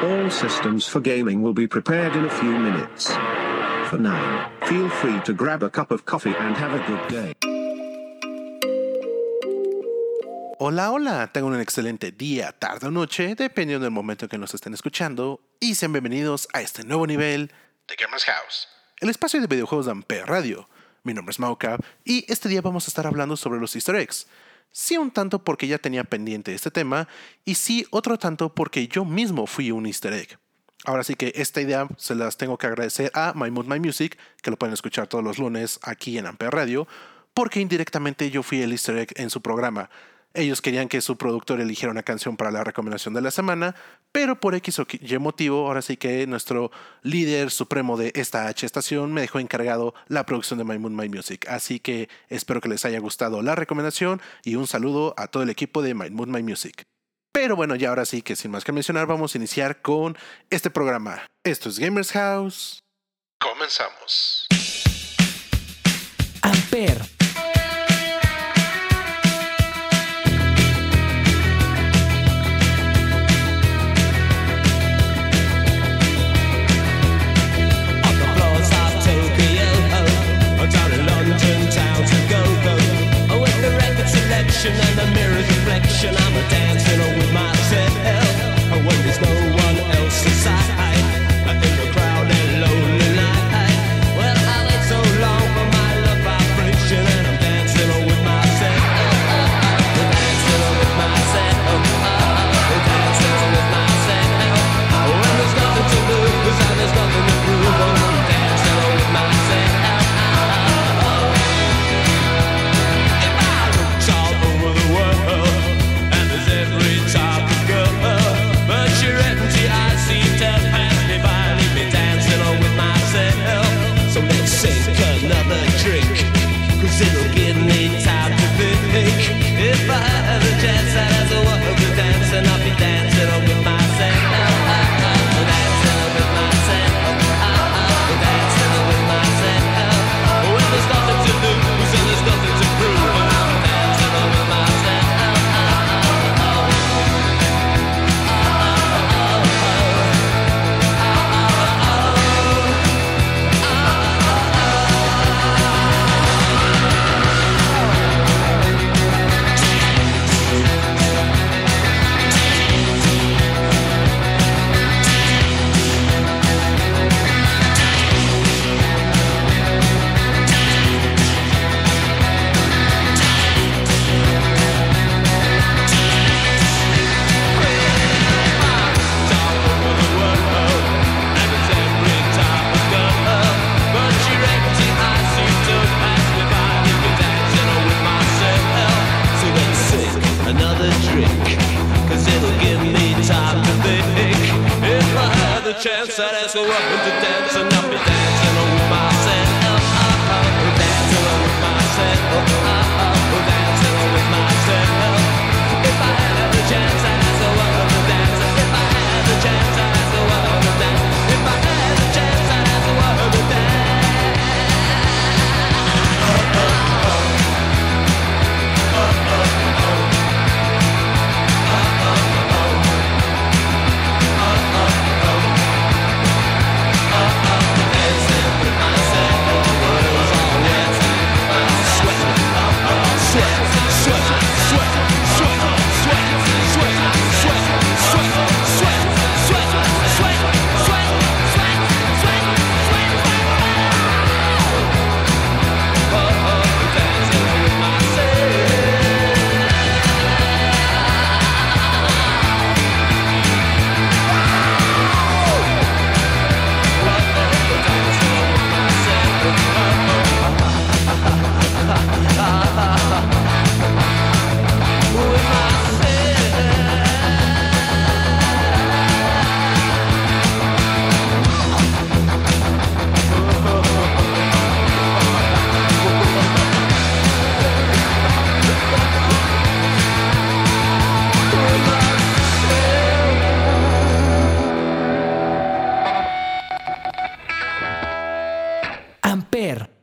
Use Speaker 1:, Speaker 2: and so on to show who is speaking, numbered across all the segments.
Speaker 1: All systems for gaming will be prepared in a few minutes. For now, feel free to grab a cup of coffee and have a good day.
Speaker 2: Hola, hola, tengan un excelente día, tarde o noche, dependiendo del momento en que nos estén escuchando, y sean bienvenidos a este nuevo nivel de Gamers House, el espacio de videojuegos de Ampere Radio. Mi nombre es Maucap y este día vamos a estar hablando sobre los easter eggs. Sí un tanto porque ya tenía pendiente este tema y sí otro tanto porque yo mismo fui un easter egg. Ahora sí que esta idea se las tengo que agradecer a My Mood My Music, que lo pueden escuchar todos los lunes aquí en Ampere Radio, porque indirectamente yo fui el easter egg en su programa. Ellos querían que su productor eligiera una canción para la recomendación de la semana, pero por X o Y motivo, ahora sí que nuestro líder supremo de esta H estación me dejó encargado la producción de My Moon My Music. Así que espero que les haya gustado la recomendación y un saludo a todo el equipo de My Moon My Music. Pero bueno, ya ahora sí que sin más que mencionar, vamos a iniciar con este programa. Esto es Gamers House. Comenzamos.
Speaker 3: Amper,
Speaker 4: cause it'll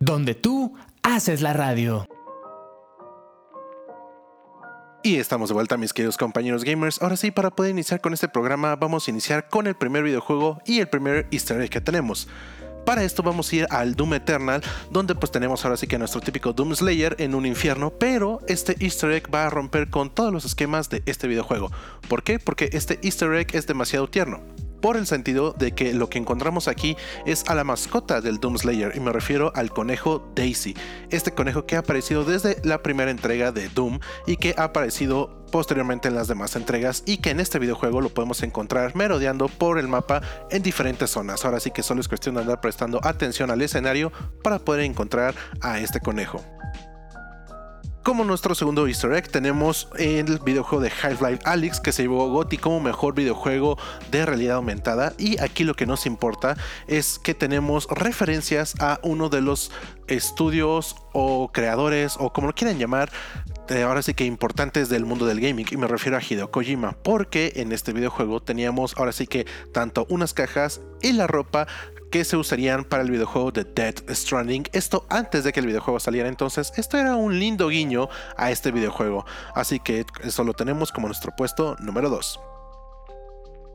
Speaker 3: donde tú haces la radio.
Speaker 2: Y estamos de vuelta, mis queridos compañeros gamers. Ahora sí, para poder iniciar con este programa, vamos a iniciar con el primer videojuego y el primer easter egg que tenemos. Para esto vamos a ir al Doom Eternal, donde pues tenemos ahora sí que nuestro típico Doom Slayer en un infierno, pero este easter egg va a romper con todos los esquemas de este videojuego. ¿Por qué? Porque este easter egg es demasiado tierno por el sentido de que lo que encontramos aquí es a la mascota del Doom Slayer y me refiero al conejo Daisy, este conejo que ha aparecido desde la primera entrega de Doom y que ha aparecido posteriormente en las demás entregas y que en este videojuego lo podemos encontrar merodeando por el mapa en diferentes zonas. Ahora sí que solo es cuestión de andar prestando atención al escenario para poder encontrar a este conejo. Como nuestro segundo easter egg tenemos el videojuego de Half-Life Alyx que se llevó GOTY como mejor videojuego de realidad aumentada. Y aquí lo que nos importa es que tenemos referencias a uno de los estudios o creadores o como lo quieran llamar eh, ahora sí que importantes del mundo del gaming. Y me refiero a Hideo Kojima porque en este videojuego teníamos ahora sí que tanto unas cajas y la ropa que se usarían para el videojuego de Dead Stranding. Esto antes de que el videojuego saliera. Entonces, esto era un lindo guiño a este videojuego. Así que eso lo tenemos como nuestro puesto número 2.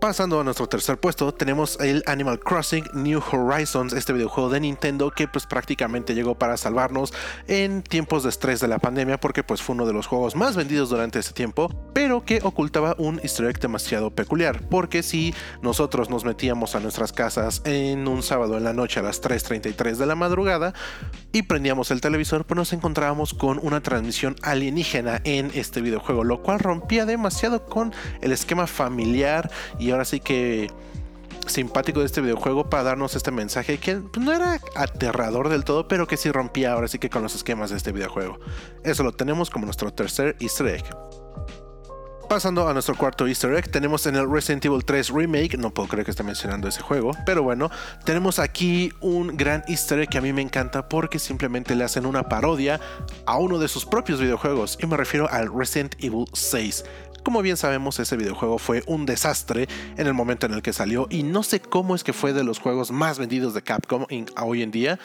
Speaker 2: Pasando a nuestro tercer puesto, tenemos el Animal Crossing New Horizons, este videojuego de Nintendo que pues prácticamente llegó para salvarnos en tiempos de estrés de la pandemia porque pues fue uno de los juegos más vendidos durante ese tiempo, pero que ocultaba un easter egg demasiado peculiar, porque si nosotros nos metíamos a nuestras casas en un sábado en la noche a las 3.33 de la madrugada y prendíamos el televisor, pues nos encontrábamos con una transmisión alienígena en este videojuego, lo cual rompía demasiado con el esquema familiar y ahora sí que simpático de este videojuego para darnos este mensaje que pues, no era aterrador del todo, pero que sí rompía ahora sí que con los esquemas de este videojuego. Eso lo tenemos como nuestro tercer easter egg. Pasando a nuestro cuarto easter egg, tenemos en el Resident Evil 3 Remake, no puedo creer que esté mencionando ese juego, pero bueno, tenemos aquí un gran easter egg que a mí me encanta porque simplemente le hacen una parodia a uno de sus propios videojuegos, y me refiero al Resident Evil 6. Como bien sabemos, ese videojuego fue un desastre en el momento en el que salió y no sé cómo es que fue de los juegos más vendidos de Capcom hoy en día.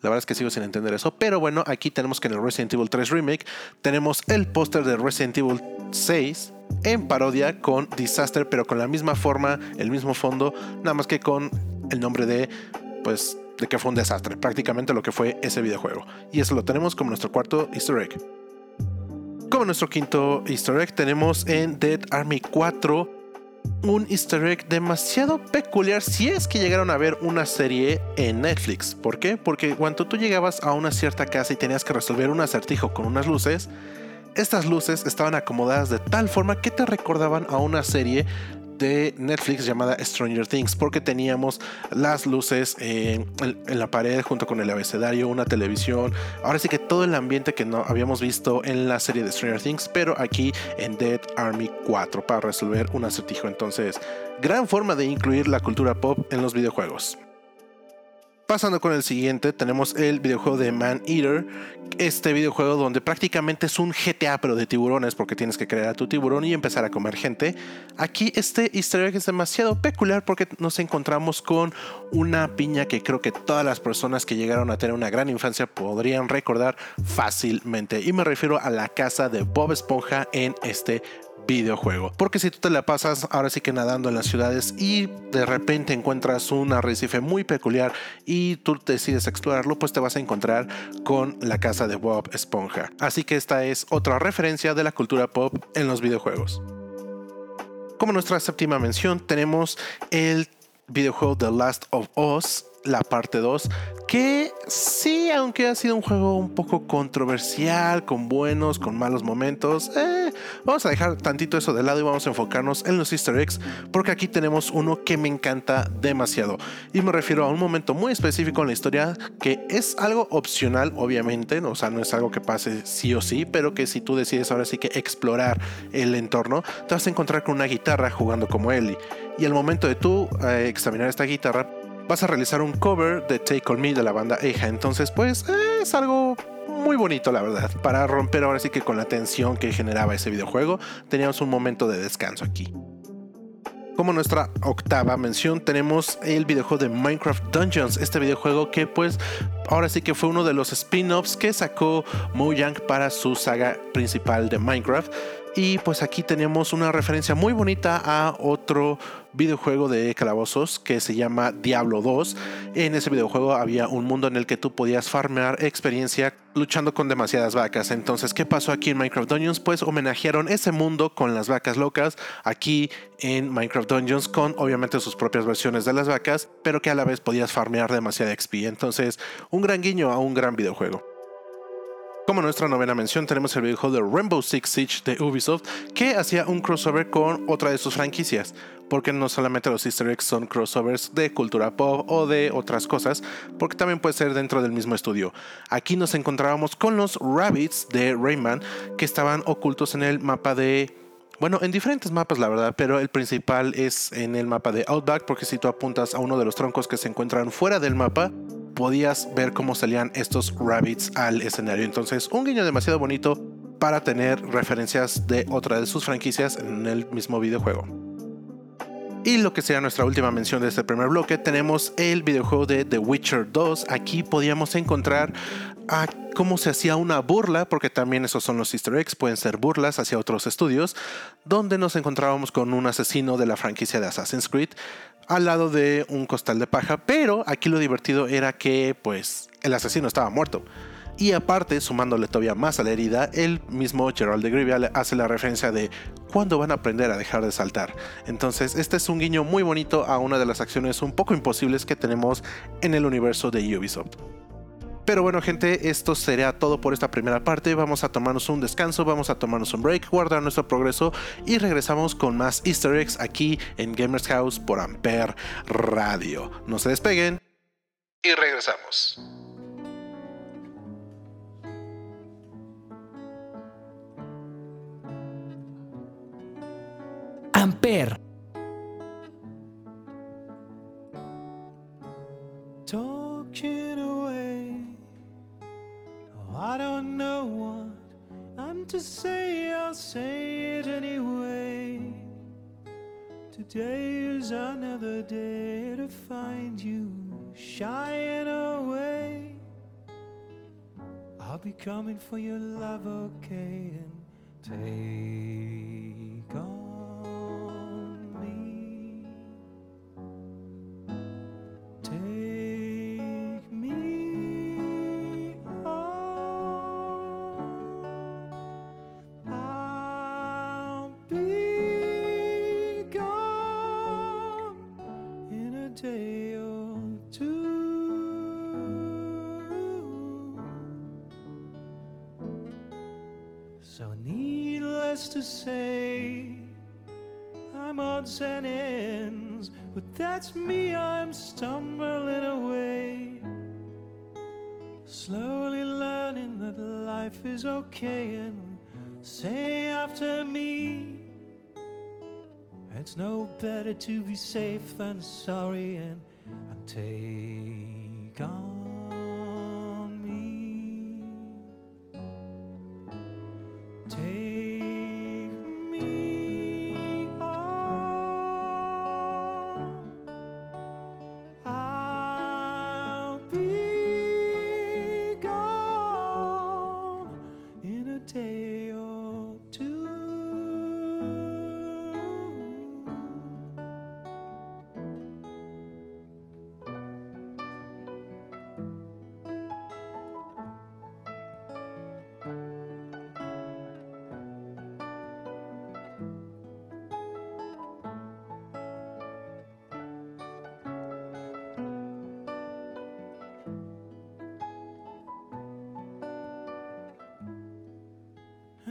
Speaker 2: La verdad es que sigo sin entender eso. Pero bueno, aquí tenemos que en el Resident Evil 3 Remake tenemos el póster de Resident Evil 6 en parodia con Disaster, pero con la misma forma, el mismo fondo, nada más que con el nombre de, pues, de que fue un desastre. Prácticamente lo que fue ese videojuego. Y eso lo tenemos como nuestro cuarto easter egg. Como nuestro quinto easter egg tenemos en Dead Army 4 un easter egg demasiado peculiar si es que llegaron a ver una serie en Netflix. ¿Por qué? Porque cuando tú llegabas a una cierta casa y tenías que resolver un acertijo con unas luces, estas luces estaban acomodadas de tal forma que te recordaban a una serie de Netflix llamada Stranger Things, porque teníamos las luces en, en, la pared junto con el abecedario, una televisión, ahora sí que todo el ambiente que no habíamos visto en la serie de Stranger Things, pero aquí en Dead Army 4 para resolver un acertijo. Entonces, gran forma de incluir la cultura pop en los videojuegos. Pasando con el siguiente, tenemos el videojuego de Man Eater. Este videojuego donde prácticamente es un GTA pero de tiburones porque tienes que crear a tu tiburón y empezar a comer gente. Aquí este easter egg es demasiado peculiar porque nos encontramos con una piña que creo que todas las personas que llegaron a tener una gran infancia podrían recordar fácilmente. Y me refiero a la casa de Bob Esponja en este videojuego. Porque si tú te la pasas ahora sí que nadando en las ciudades y de repente encuentras un arrecife muy peculiar y tú decides explorarlo, pues te vas a encontrar con la casa de Bob Esponja. Así que esta es otra referencia de la cultura pop en los videojuegos. Como nuestra séptima mención tenemos el videojuego The Last of Us, la parte 2, que sí, aunque ha sido un juego un poco controversial, con buenos, con malos momentos, eh, vamos a dejar tantito eso de lado y vamos a enfocarnos en los easter eggs, porque aquí tenemos uno que me encanta demasiado. Y me refiero a un momento muy específico en la historia que es algo opcional, obviamente, o sea, no es algo que pase sí o sí, pero que si tú decides ahora sí que explorar el entorno, te vas a encontrar con una guitarra jugando como Ellie. Y al momento de tú eh, examinar esta guitarra, vas a realizar un cover de Take On Me de la banda Eja. Entonces, pues eh, es algo muy bonito, la verdad. Para romper ahora sí que con la tensión que generaba ese videojuego, teníamos un momento de descanso aquí. Como nuestra octava mención tenemos el videojuego de Minecraft Dungeons, este videojuego que pues ahora sí que fue uno de los spin-offs que sacó Mojang para su saga principal de Minecraft. Y pues aquí tenemos una referencia muy bonita a otro videojuego de calabozos que se llama Diablo 2. En ese videojuego había un mundo en el que tú podías farmear experiencia luchando con demasiadas vacas. Entonces, ¿qué pasó aquí en Minecraft Dungeons? Pues homenajearon ese mundo con las vacas locas aquí en Minecraft Dungeons con obviamente sus propias versiones de las vacas, pero que a la vez podías farmear demasiada XP. Entonces, gran guiño a un gran videojuego. Como nuestra novena mención tenemos el videojuego de Rainbow Six Siege de Ubisoft que hacía un crossover con otra de sus franquicias, porque no solamente los easter eggs son crossovers de cultura pop o de otras cosas, porque también puede ser dentro del mismo estudio. Aquí nos encontrábamos con los rabbits de Rayman que estaban ocultos en el mapa de bueno, en diferentes mapas la verdad, pero el principal es en el mapa de Outback porque si tú apuntas a uno de los troncos que se encuentran fuera del mapa, podías ver cómo salían estos rabbits al escenario. Entonces, un guiño demasiado bonito para tener referencias de otra de sus franquicias en el mismo videojuego. Y lo que será nuestra última mención de este primer bloque, tenemos el videojuego de The Witcher 2. Aquí podíamos encontrar a cómo se hacía una burla, porque también esos son los easter eggs, pueden ser burlas hacia otros estudios, donde nos encontrábamos con un asesino de la franquicia de Assassin's Creed al lado de un costal de paja, pero aquí lo divertido era que pues el asesino estaba muerto. Y aparte, sumándole todavía más a la herida, el mismo Gerald de Grivia hace la referencia de cuándo van a aprender a dejar de saltar. Entonces, este es un guiño muy bonito a una de las acciones un poco imposibles que tenemos en el universo de Ubisoft. Pero bueno, gente, esto sería todo por esta primera parte. Vamos a tomarnos un descanso, vamos a tomarnos un break, guardar nuestro progreso y regresamos con más Easter eggs aquí en Gamers House por Ampere Radio. No se despeguen y regresamos.
Speaker 3: Amper.
Speaker 5: To say, I'll say it anyway. Today is another day to find you shying away. I'll be coming for your love, okay, and take to say, I'm odds and ends, but that's me, I'm stumbling away. Slowly learning that life is okay, and say after me, it's no better to be safe than sorry, and, and take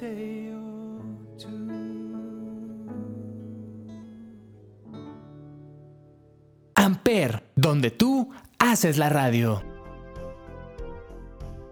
Speaker 5: day.
Speaker 3: Amper, donde tú haces la radio.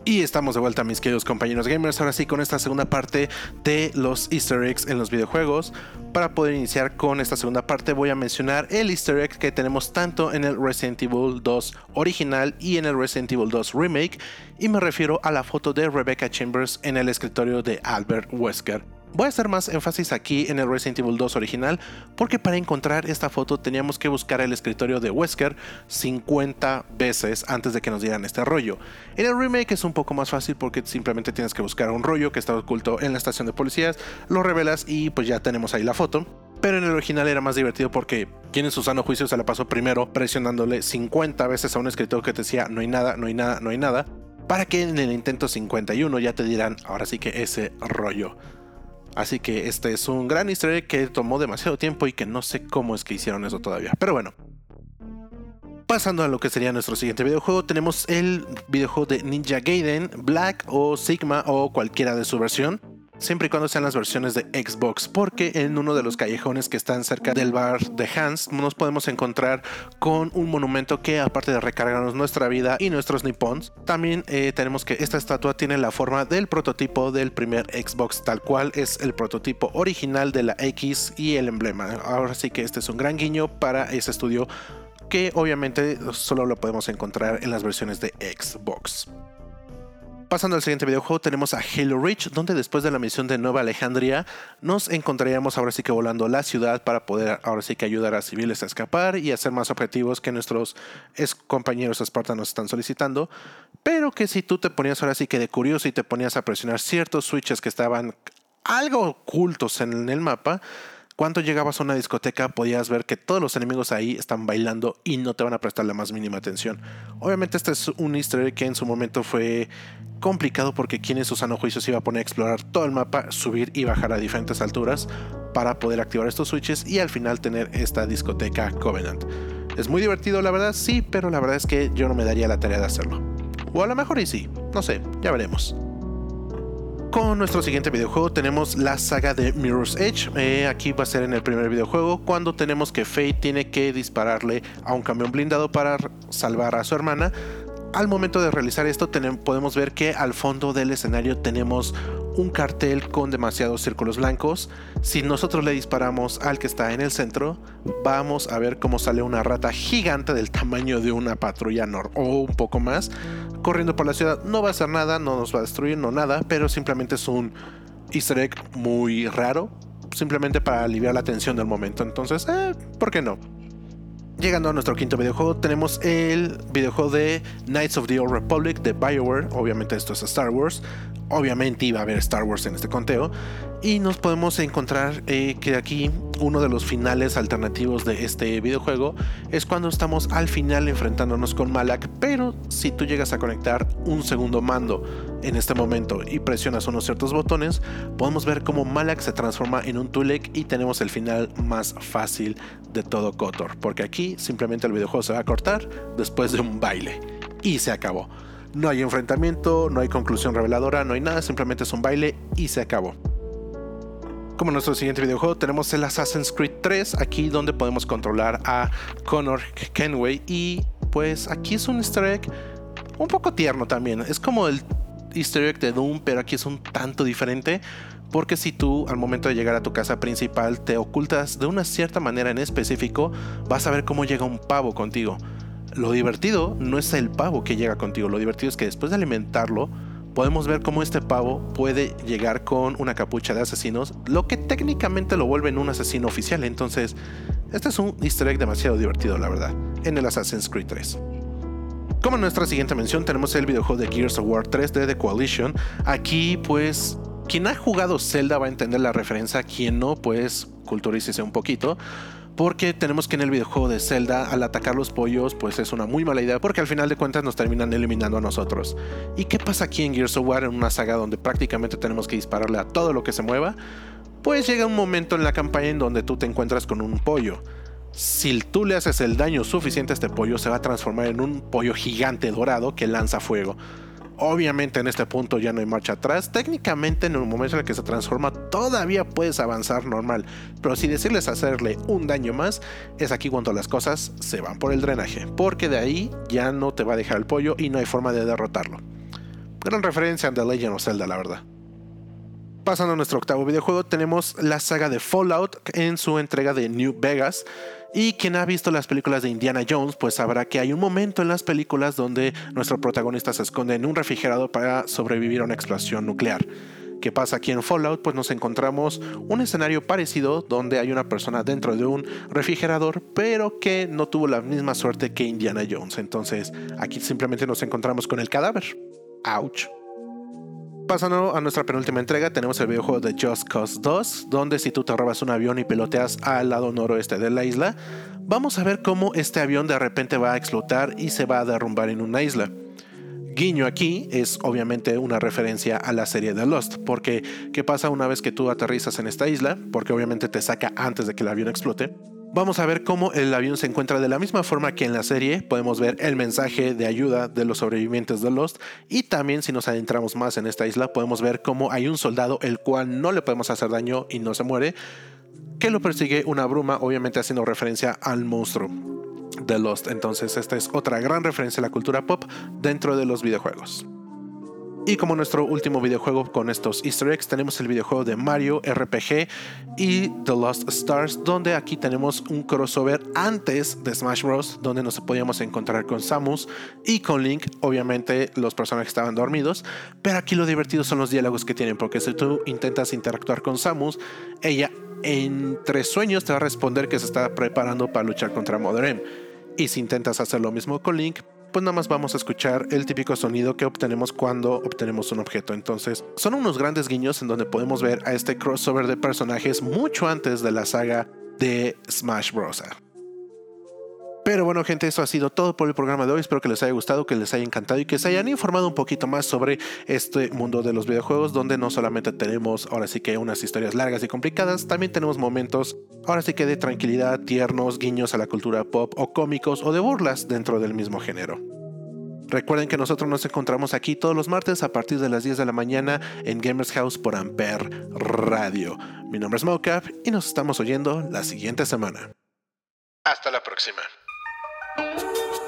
Speaker 2: Y estamos de vuelta, mis queridos compañeros gamers, ahora sí con esta segunda parte de los easter eggs en los videojuegos. Para poder iniciar con esta segunda parte voy a mencionar el easter egg que tenemos tanto en el Resident Evil 2 original y en el Resident Evil 2 remake, y me refiero a la foto de Rebecca Chambers en el escritorio de Albert Wesker. Voy a hacer más énfasis aquí en el Resident Evil 2 original porque para encontrar esta foto teníamos que buscar el escritorio de Wesker 50 veces antes de que nos dieran este rollo. En el remake es un poco más fácil porque simplemente tienes que buscar un rollo que está oculto en la estación de policías, lo revelas y pues ya tenemos ahí la foto. Pero en el original era más divertido porque quien en su sano juicio se la pasó primero presionándole 50 veces a un escritor que te decía no hay nada, no hay nada, no hay nada, para que en el intento 51 ya te dirán ahora sí que ese rollo. Así que este es un gran easter que tomó demasiado tiempo y que no sé cómo es que hicieron eso todavía. Pero bueno. Pasando a lo que sería nuestro siguiente videojuego, tenemos el videojuego de Ninja Gaiden, Black o Sigma o cualquiera de su versión. Siempre y cuando sean las versiones de Xbox, porque en uno de los callejones que están cerca del bar de Hans nos podemos encontrar con un monumento que aparte de recargarnos nuestra vida y nuestros nippons, también eh, tenemos que esta estatua tiene la forma del prototipo del primer Xbox, tal cual es el prototipo original de la X y el emblema. Ahora sí que este es un gran guiño para ese estudio que obviamente solo lo podemos encontrar en las versiones de Xbox. Pasando al siguiente videojuego tenemos a Halo Reach, donde después de la misión de Nueva Alejandría nos encontraríamos ahora sí que volando la ciudad para poder ahora sí que ayudar a civiles a escapar y hacer más objetivos que nuestros compañeros espartanos están solicitando, pero que si tú te ponías ahora sí que de curioso y te ponías a presionar ciertos switches que estaban algo ocultos en el mapa, cuando llegabas a una discoteca podías ver que todos los enemigos ahí están bailando y no te van a prestar la más mínima atención. Obviamente este es un easter egg que en su momento fue complicado porque quien en su se iba a poner a explorar todo el mapa, subir y bajar a diferentes alturas para poder activar estos switches y al final tener esta discoteca Covenant. Es muy divertido la verdad, sí, pero la verdad es que yo no me daría la tarea de hacerlo. O a lo mejor y sí, no sé, ya veremos. Con nuestro siguiente videojuego tenemos la saga de Mirror's Edge. Eh, aquí va a ser en el primer videojuego cuando tenemos que Faye tiene que dispararle a un camión blindado para salvar a su hermana. Al momento de realizar esto podemos ver que al fondo del escenario tenemos un cartel con demasiados círculos blancos. Si nosotros le disparamos al que está en el centro, vamos a ver cómo sale una rata gigante del tamaño de una patrulla nor o un poco más corriendo por la ciudad. No va a hacer nada, no nos va a destruir, no nada, pero simplemente es un easter egg muy raro, simplemente para aliviar la tensión del momento. Entonces, eh, ¿por qué no? Llegando a nuestro quinto videojuego, tenemos el videojuego de Knights of the Old Republic de BioWare. Obviamente, esto es Star Wars. Obviamente, iba a haber Star Wars en este conteo. Y nos podemos encontrar eh, que aquí uno de los finales alternativos de este videojuego es cuando estamos al final enfrentándonos con Malak. Pero si tú llegas a conectar un segundo mando en este momento y presionas unos ciertos botones, podemos ver cómo Malak se transforma en un Tulek y tenemos el final más fácil de todo Kotor. Porque aquí simplemente el videojuego se va a cortar después de un baile. Y se acabó. No hay enfrentamiento, no hay conclusión reveladora, no hay nada, simplemente es un baile y se acabó. Como nuestro siguiente videojuego tenemos el Assassin's Creed 3, aquí donde podemos controlar a Connor Kenway y pues aquí es un easter egg un poco tierno también, es como el easter egg de Doom, pero aquí es un tanto diferente. Porque si tú al momento de llegar a tu casa principal te ocultas de una cierta manera en específico, vas a ver cómo llega un pavo contigo. Lo divertido no es el pavo que llega contigo, lo divertido es que después de alimentarlo, podemos ver cómo este pavo puede llegar con una capucha de asesinos, lo que técnicamente lo vuelve en un asesino oficial. Entonces, este es un easter egg demasiado divertido, la verdad, en el Assassin's Creed 3. Como nuestra siguiente mención tenemos el videojuego de Gears of War 3 de The Coalition. Aquí pues quien ha jugado Zelda va a entender la referencia, quien no pues culturícese un poquito. Porque tenemos que en el videojuego de Zelda, al atacar los pollos, pues es una muy mala idea, porque al final de cuentas nos terminan eliminando a nosotros. ¿Y qué pasa aquí en Gears of War, en una saga donde prácticamente tenemos que dispararle a todo lo que se mueva? Pues llega un momento en la campaña en donde tú te encuentras con un pollo. Si tú le haces el daño suficiente a este pollo, se va a transformar en un pollo gigante dorado que lanza fuego. Obviamente en este punto ya no hay marcha atrás. Técnicamente en el momento en el que se transforma todavía puedes avanzar normal. Pero si decirles hacerle un daño más, es aquí cuando las cosas se van por el drenaje. Porque de ahí ya no te va a dejar el pollo y no hay forma de derrotarlo. Gran referencia a The Legend of Zelda, la verdad. Pasando a nuestro octavo videojuego, tenemos la saga de Fallout en su entrega de New Vegas. Y quien ha visto las películas de Indiana Jones, pues sabrá que hay un momento en las películas donde nuestro protagonista se esconde en un refrigerador para sobrevivir a una explosión nuclear. ¿Qué pasa aquí en Fallout? Pues nos encontramos un escenario parecido donde hay una persona dentro de un refrigerador, pero que no tuvo la misma suerte que Indiana Jones. Entonces aquí simplemente nos encontramos con el cadáver. Ouch. Pasando a nuestra penúltima entrega, tenemos el videojuego de Just Cause 2, donde si tú te robas un avión y piloteas al lado noroeste de la isla, vamos a ver cómo este avión de repente va a explotar y se va a derrumbar en una isla. Guiño aquí es obviamente una referencia a la serie de Lost, porque ¿qué pasa una vez que tú aterrizas en esta isla? Porque obviamente te saca antes de que el avión explote Vamos a ver cómo el avión se encuentra de la misma forma que en la serie. Podemos ver el mensaje de ayuda de los sobrevivientes de Lost. Y también si nos adentramos más en esta isla, podemos ver cómo hay un soldado el cual no le podemos hacer daño y no se muere. Que lo persigue una bruma, obviamente haciendo referencia al monstruo de Lost. Entonces esta es otra gran referencia a la cultura pop dentro de los videojuegos. Y como nuestro último videojuego con estos easter eggs, tenemos el videojuego de Mario RPG y The Lost Stars, donde aquí tenemos un crossover antes de Smash Bros., donde nos podíamos encontrar con Samus y con Link. Obviamente los personajes estaban dormidos, pero aquí lo divertido son los diálogos que tienen, porque si tú intentas interactuar con Samus, ella entre sueños te va a responder que se está preparando para luchar contra Mother M. Y si intentas hacer lo mismo con Link, pues nada más vamos a escuchar el típico sonido que obtenemos cuando obtenemos un objeto. Entonces, son unos grandes guiños en donde podemos ver a este crossover de personajes mucho antes de la saga de Smash Bros. Pero bueno, gente, eso ha sido todo por el programa de hoy. Espero que les haya gustado, que les haya encantado y que se hayan informado un poquito más sobre este mundo de los videojuegos, donde no solamente tenemos ahora sí que unas historias largas y complicadas, también tenemos momentos ahora sí que de tranquilidad, tiernos, guiños a la cultura pop o cómicos o de burlas dentro del mismo género. Recuerden que nosotros nos encontramos aquí todos los martes a partir de las 10 de la mañana en Gamers House por Ampere Radio. Mi nombre es Mocap y nos estamos oyendo la siguiente semana. Hasta la próxima.
Speaker 3: Amper.